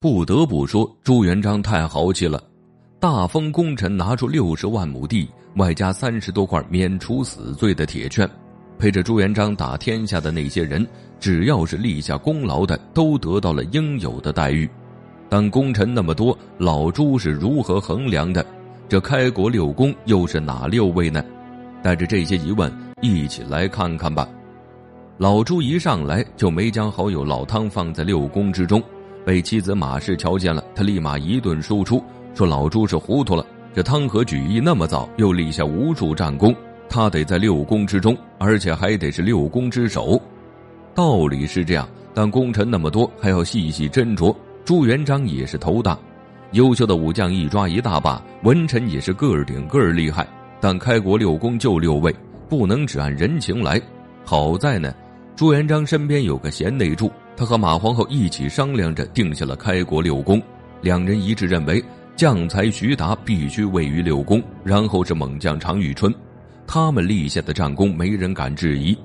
不得不说，朱元璋太豪气了，大封功臣拿出六十万亩地，外加三十多块免除死罪的铁券，陪着朱元璋打天下的那些人，只要是立下功劳的，都得到了应有的待遇。但功臣那么多，老朱是如何衡量的？这开国六公又是哪六位呢？带着这些疑问，一起来看看吧。老朱一上来就没将好友老汤放在六公之中，被妻子马氏瞧见了，他立马一顿输出，说老朱是糊涂了。这汤和举义那么早，又立下无数战功，他得在六公之中，而且还得是六公之首。道理是这样，但功臣那么多，还要细细斟酌。朱元璋也是头大，优秀的武将一抓一大把，文臣也是个儿顶个儿厉害。但开国六公就六位，不能只按人情来。好在呢，朱元璋身边有个贤内助，他和马皇后一起商量着定下了开国六公。两人一致认为，将才徐达必须位于六公，然后是猛将常遇春，他们立下的战功没人敢质疑。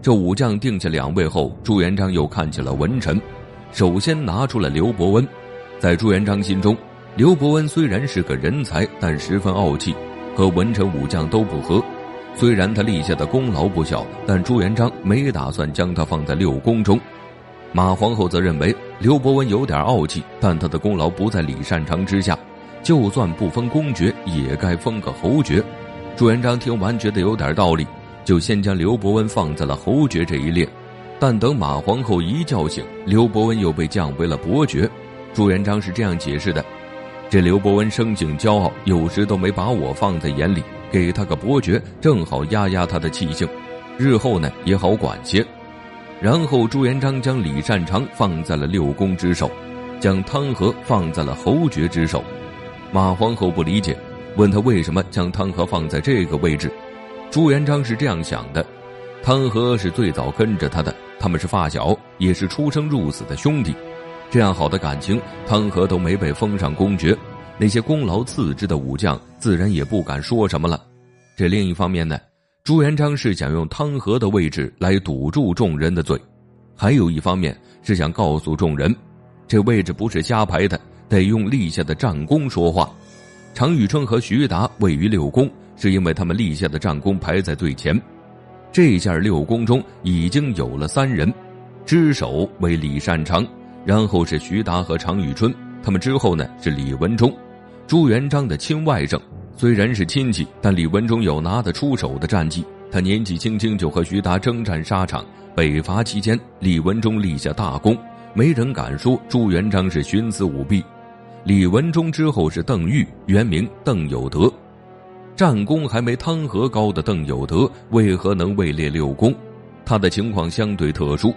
这武将定下两位后，朱元璋又看起了文臣。首先拿出了刘伯温，在朱元璋心中，刘伯温虽然是个人才，但十分傲气，和文臣武将都不合。虽然他立下的功劳不小，但朱元璋没打算将他放在六公中。马皇后则认为刘伯温有点傲气，但他的功劳不在李善长之下，就算不封公爵，也该封个侯爵。朱元璋听完觉得有点道理，就先将刘伯温放在了侯爵这一列。但等马皇后一觉醒，刘伯温又被降为了伯爵。朱元璋是这样解释的：这刘伯温生性骄傲，有时都没把我放在眼里，给他个伯爵，正好压压他的气性，日后呢也好管些。然后朱元璋将李善长放在了六公之首，将汤和放在了侯爵之首。马皇后不理解，问他为什么将汤和放在这个位置。朱元璋是这样想的：汤和是最早跟着他的。他们是发小，也是出生入死的兄弟，这样好的感情，汤和都没被封上公爵，那些功劳次之的武将自然也不敢说什么了。这另一方面呢，朱元璋是想用汤和的位置来堵住众人的嘴，还有一方面是想告诉众人，这位置不是瞎排的，得用立下的战功说话。常遇春和徐达位于六公，是因为他们立下的战功排在最前。这下六宫中已经有了三人，之首为李善长，然后是徐达和常遇春，他们之后呢是李文忠，朱元璋的亲外甥。虽然是亲戚，但李文忠有拿得出手的战绩。他年纪轻轻就和徐达征战沙场，北伐期间，李文忠立下大功，没人敢说朱元璋是徇私舞弊。李文忠之后是邓愈，原名邓有德。战功还没汤和高的邓有德，为何能位列六公？他的情况相对特殊。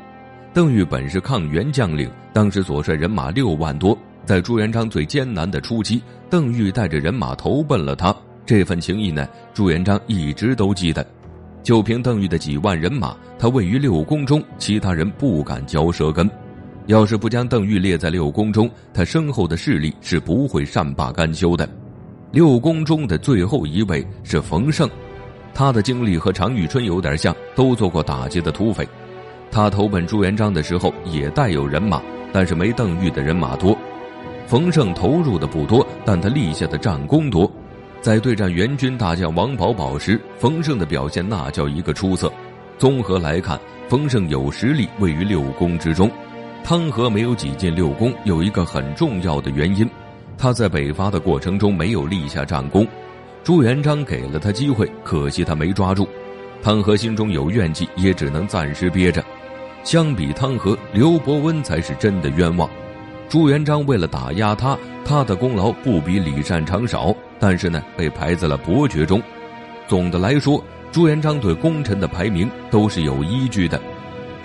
邓禹本是抗元将领，当时所率人马六万多，在朱元璋最艰难的初期，邓禹带着人马投奔了他。这份情谊呢，朱元璋一直都记得。就凭邓禹的几万人马，他位于六宫中，其他人不敢嚼舌根。要是不将邓禹列在六宫中，他身后的势力是不会善罢甘休的。六宫中的最后一位是冯胜，他的经历和常遇春有点像，都做过打劫的土匪。他投奔朱元璋的时候也带有人马，但是没邓禹的人马多。冯胜投入的不多，但他立下的战功多。在对战元军大将王保保时，冯胜的表现那叫一个出色。综合来看，冯胜有实力位于六公之中。汤和没有挤进六公，有一个很重要的原因。他在北伐的过程中没有立下战功，朱元璋给了他机会，可惜他没抓住。汤和心中有怨气，也只能暂时憋着。相比汤和，刘伯温才是真的冤枉。朱元璋为了打压他，他的功劳不比李善长少，但是呢，被排在了伯爵中。总的来说，朱元璋对功臣的排名都是有依据的。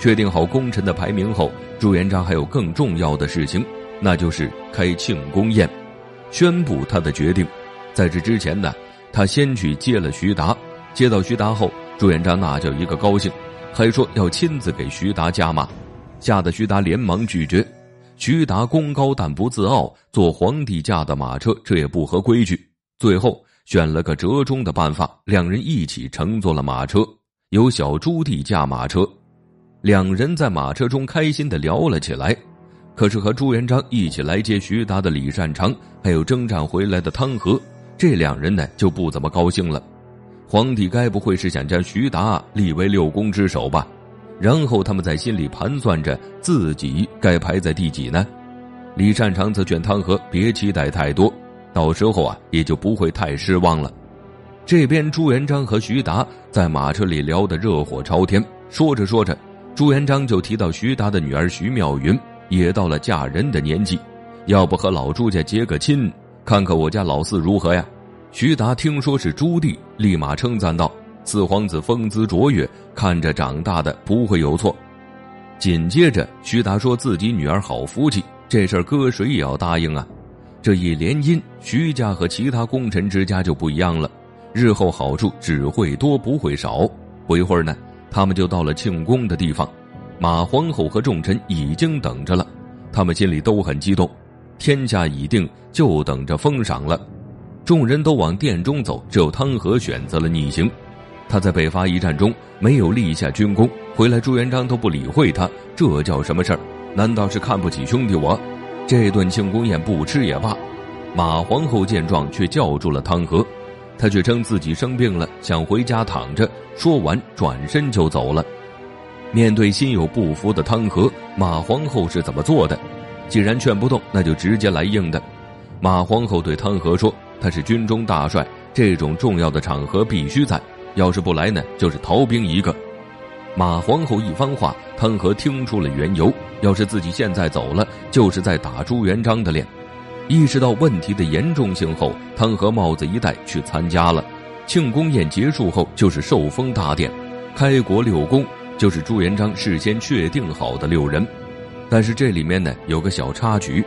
确定好功臣的排名后，朱元璋还有更重要的事情，那就是开庆功宴。宣布他的决定，在这之前呢，他先去接了徐达。接到徐达后，朱元璋那叫一个高兴，还说要亲自给徐达加码，吓得徐达连忙拒绝。徐达功高但不自傲，坐皇帝驾的马车，这也不合规矩。最后选了个折中的办法，两人一起乘坐了马车，由小朱棣驾马车。两人在马车中开心的聊了起来。可是和朱元璋一起来接徐达的李善长，还有征战回来的汤和，这两人呢就不怎么高兴了。皇帝该不会是想将徐达立为六宫之首吧？然后他们在心里盘算着自己该排在第几呢？李善长则劝汤和别期待太多，到时候啊也就不会太失望了。这边朱元璋和徐达在马车里聊得热火朝天，说着说着，朱元璋就提到徐达的女儿徐妙云也到了嫁人的年纪，要不和老朱家结个亲，看看我家老四如何呀？徐达听说是朱棣，立马称赞道。四皇子风姿卓越，看着长大的不会有错。紧接着，徐达说自己女儿好福气，这事儿搁谁也要答应啊！这一联姻，徐家和其他功臣之家就不一样了，日后好处只会多不会少。不一会儿呢，他们就到了庆功的地方，马皇后和众臣已经等着了，他们心里都很激动，天下已定，就等着封赏了。众人都往殿中走，只有汤和选择了逆行。他在北伐一战中没有立下军功，回来朱元璋都不理会他，这叫什么事儿？难道是看不起兄弟我？这顿庆功宴不吃也罢。马皇后见状，却叫住了汤和，他却称自己生病了，想回家躺着。说完，转身就走了。面对心有不服的汤和，马皇后是怎么做的？既然劝不动，那就直接来硬的。马皇后对汤和说：“他是军中大帅，这种重要的场合必须在。”要是不来呢，就是逃兵一个。马皇后一番话，汤和听出了缘由。要是自己现在走了，就是在打朱元璋的脸。意识到问题的严重性后，汤和帽子一戴去参加了。庆功宴结束后，就是受封大典。开国六公就是朱元璋事先确定好的六人，但是这里面呢有个小插曲，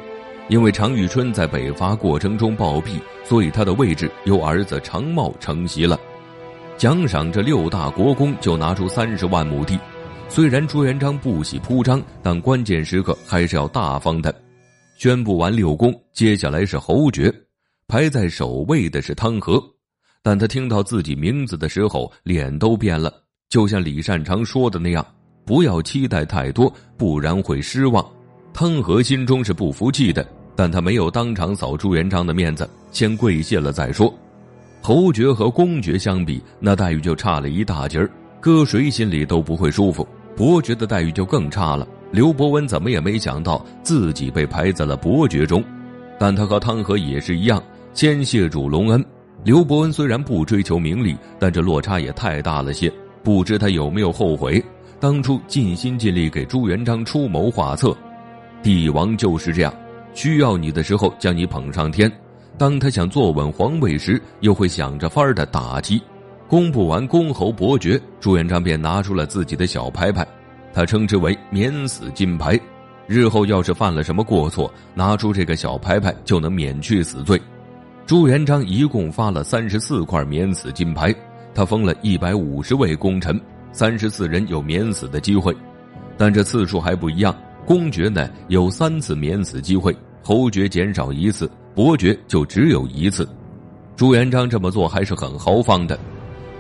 因为常遇春在北伐过程中暴毙，所以他的位置由儿子常茂承袭了。奖赏这六大国公，就拿出三十万亩地。虽然朱元璋不喜铺张，但关键时刻还是要大方的。宣布完六公，接下来是侯爵，排在首位的是汤和。但他听到自己名字的时候，脸都变了，就像李善长说的那样：“不要期待太多，不然会失望。”汤和心中是不服气的，但他没有当场扫朱元璋的面子，先跪谢了再说。侯爵和公爵相比，那待遇就差了一大截儿，搁谁心里都不会舒服。伯爵的待遇就更差了。刘伯温怎么也没想到自己被排在了伯爵中，但他和汤和也是一样，先谢主隆恩。刘伯温虽然不追求名利，但这落差也太大了些。不知他有没有后悔当初尽心尽力给朱元璋出谋划策？帝王就是这样，需要你的时候将你捧上天。当他想坐稳皇位时，又会想着法儿的打击。公布完公侯伯爵，朱元璋便拿出了自己的小牌牌，他称之为免死金牌。日后要是犯了什么过错，拿出这个小牌牌就能免去死罪。朱元璋一共发了三十四块免死金牌，他封了一百五十位功臣，三十四人有免死的机会，但这次数还不一样。公爵呢有三次免死机会，侯爵减少一次。伯爵就只有一次，朱元璋这么做还是很豪放的。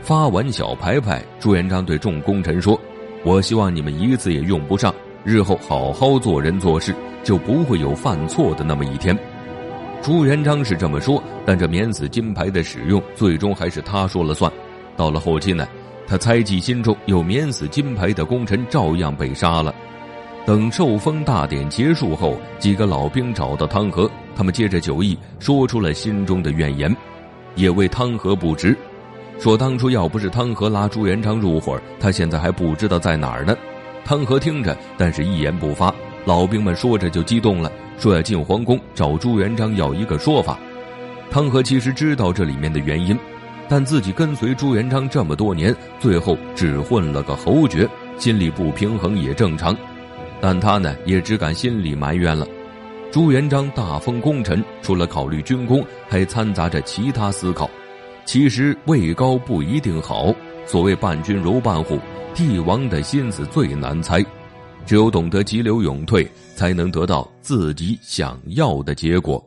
发完小牌牌，朱元璋对众功臣说：“我希望你们一次也用不上，日后好好做人做事，就不会有犯错的那么一天。”朱元璋是这么说，但这免死金牌的使用最终还是他说了算。到了后期呢，他猜忌心中有免死金牌的功臣照样被杀了。等受封大典结束后，几个老兵找到汤和，他们借着酒意说出了心中的怨言，也为汤和不值，说当初要不是汤和拉朱元璋入伙，他现在还不知道在哪儿呢。汤和听着，但是一言不发。老兵们说着就激动了，说要进皇宫找朱元璋要一个说法。汤和其实知道这里面的原因，但自己跟随朱元璋这么多年，最后只混了个侯爵，心里不平衡也正常。但他呢，也只敢心里埋怨了。朱元璋大封功臣，除了考虑军功，还掺杂着其他思考。其实位高不一定好，所谓伴君如伴虎，帝王的心思最难猜。只有懂得急流勇退，才能得到自己想要的结果。